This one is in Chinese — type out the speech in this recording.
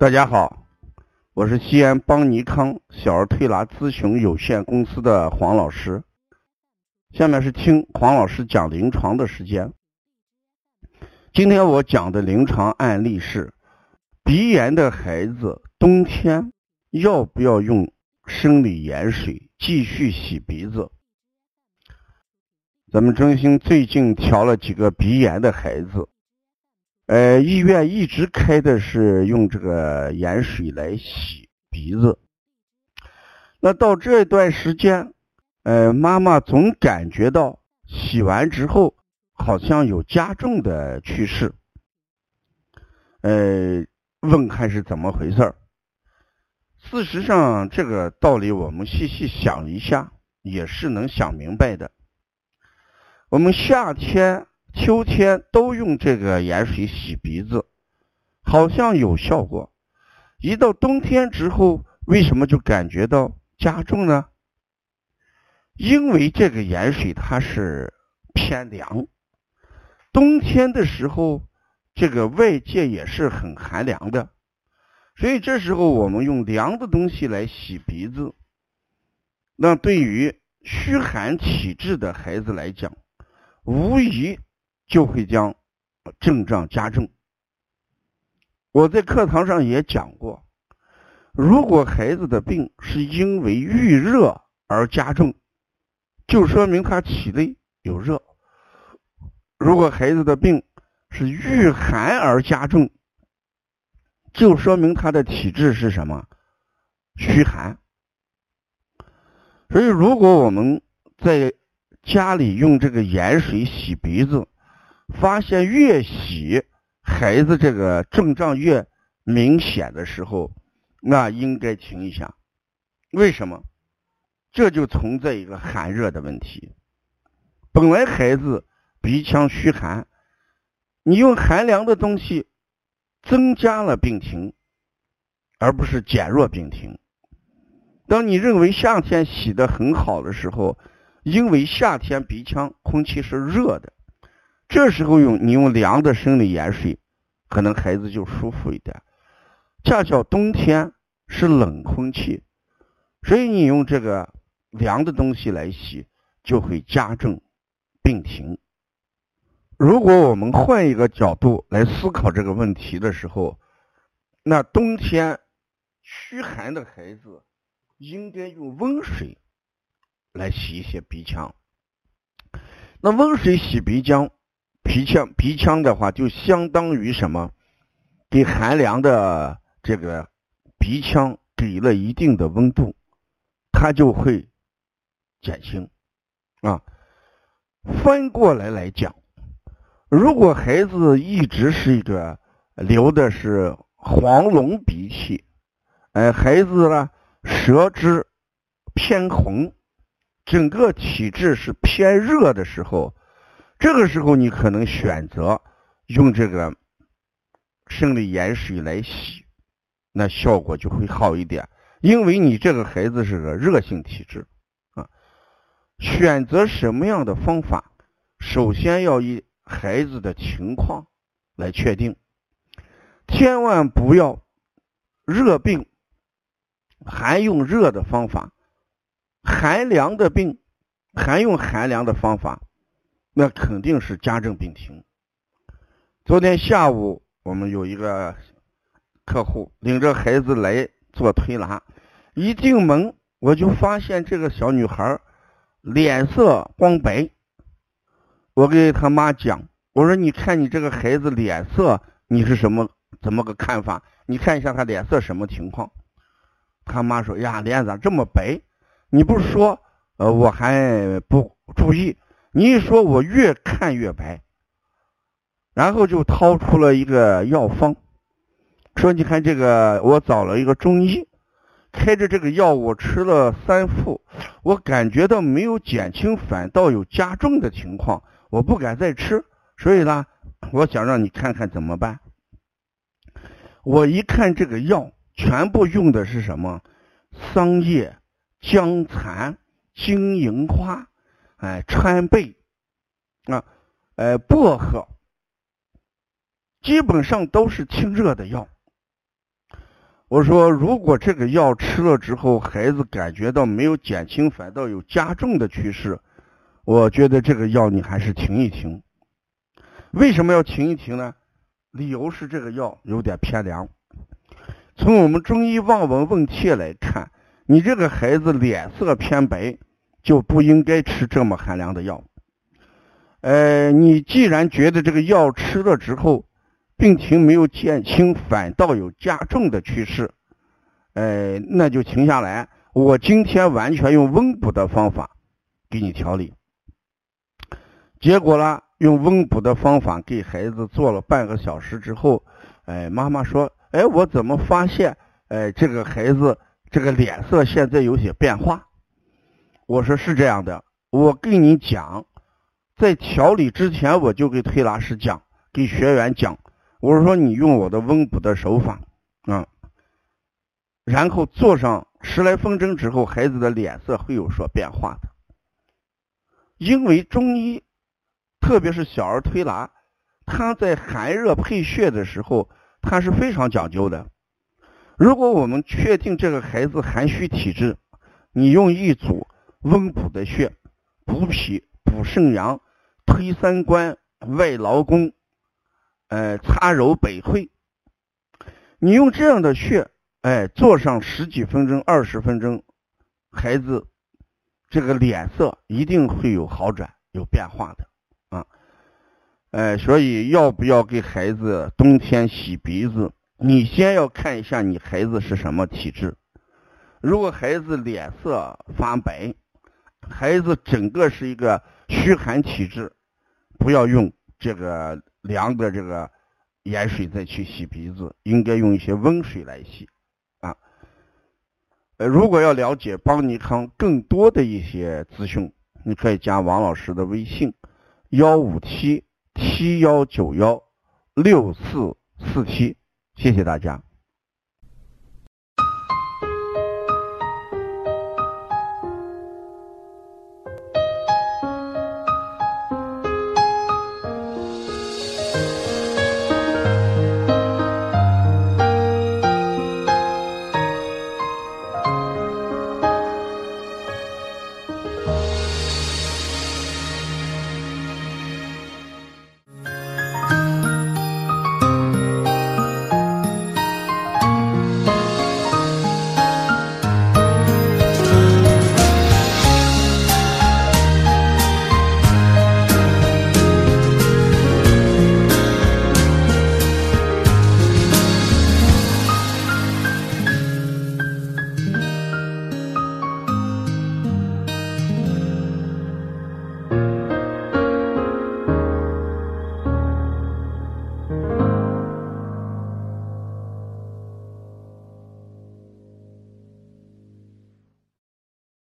大家好，我是西安邦尼康小儿推拿咨询有限公司的黄老师。下面是听黄老师讲临床的时间。今天我讲的临床案例是鼻炎的孩子，冬天要不要用生理盐水继续洗鼻子？咱们中心最近调了几个鼻炎的孩子。呃，医院一直开的是用这个盐水来洗鼻子。那到这段时间，呃，妈妈总感觉到洗完之后好像有加重的趋势。呃，问看是怎么回事儿？事实上，这个道理我们细细想一下，也是能想明白的。我们夏天。秋天都用这个盐水洗鼻子，好像有效果。一到冬天之后，为什么就感觉到加重呢？因为这个盐水它是偏凉，冬天的时候，这个外界也是很寒凉的，所以这时候我们用凉的东西来洗鼻子，那对于虚寒体质的孩子来讲，无疑。就会将症状加重。我在课堂上也讲过，如果孩子的病是因为遇热而加重，就说明他体内有热；如果孩子的病是遇寒而加重，就说明他的体质是什么虚寒。所以，如果我们在家里用这个盐水洗鼻子，发现越洗孩子这个症状越明显的时候，那应该停一下。为什么？这就存在一个寒热的问题。本来孩子鼻腔虚寒，你用寒凉的东西增加了病情，而不是减弱病情。当你认为夏天洗的很好的时候，因为夏天鼻腔空气是热的。这时候用你用凉的生理盐水，可能孩子就舒服一点。恰巧冬天是冷空气，所以你用这个凉的东西来洗，就会加重病情。如果我们换一个角度来思考这个问题的时候，那冬天虚寒的孩子应该用温水来洗一些鼻腔。那温水洗鼻腔。鼻腔鼻腔的话，就相当于什么？给寒凉的这个鼻腔给了一定的温度，它就会减轻啊。翻过来来讲，如果孩子一直是一个流的是黄龙鼻涕，哎，孩子呢舌质偏红，整个体质是偏热的时候。这个时候，你可能选择用这个生理盐水来洗，那效果就会好一点。因为你这个孩子是个热性体质啊。选择什么样的方法，首先要以孩子的情况来确定，千万不要热病还用热的方法，寒凉的病还用寒凉的方法。那肯定是加重病情。昨天下午，我们有一个客户领着孩子来做推拿，一进门我就发现这个小女孩脸色光白。我给他妈讲，我说：“你看你这个孩子脸色，你是什么怎么个看法？你看一下他脸色什么情况？”他妈说：“呀，脸咋这么白？你不说，呃，我还不注意。”你一说，我越看越白，然后就掏出了一个药方，说：“你看这个，我找了一个中医，开着这个药，我吃了三副，我感觉到没有减轻，反倒有加重的情况，我不敢再吃。所以呢，我想让你看看怎么办。”我一看这个药，全部用的是什么？桑叶、姜蚕、金银花。哎，川贝啊，呃，薄荷，基本上都是清热的药。我说，如果这个药吃了之后，孩子感觉到没有减轻，反倒有加重的趋势，我觉得这个药你还是停一停。为什么要停一停呢？理由是这个药有点偏凉。从我们中医望闻问切来看，你这个孩子脸色偏白，就不应该吃这么寒凉的药。呃，你既然觉得这个药吃了之后，病情没有减轻，反倒有加重的趋势，呃，那就停下来。我今天完全用温补的方法给你调理。结果呢，用温补的方法给孩子做了半个小时之后，哎，妈妈说，哎，我怎么发现，哎，这个孩子这个脸色现在有些变化？我说是这样的，我跟你讲。在调理之前，我就给推拿师讲，给学员讲，我说你用我的温补的手法啊，然后做上十来分钟之后，孩子的脸色会有所变化的。因为中医，特别是小儿推拿，他在寒热配穴的时候，他是非常讲究的。如果我们确定这个孩子寒虚体质，你用一组温补的穴，补脾、补肾阳。推三关，外劳宫，呃，擦揉百会。你用这样的穴，哎，做上十几分钟、二十分钟，孩子这个脸色一定会有好转、有变化的啊。哎，所以要不要给孩子冬天洗鼻子？你先要看一下你孩子是什么体质。如果孩子脸色发白，孩子整个是一个虚寒体质。不要用这个凉的这个盐水再去洗鼻子，应该用一些温水来洗啊。呃，如果要了解邦尼康更多的一些资讯，你可以加王老师的微信：幺五七七幺九幺六四四七。谢谢大家。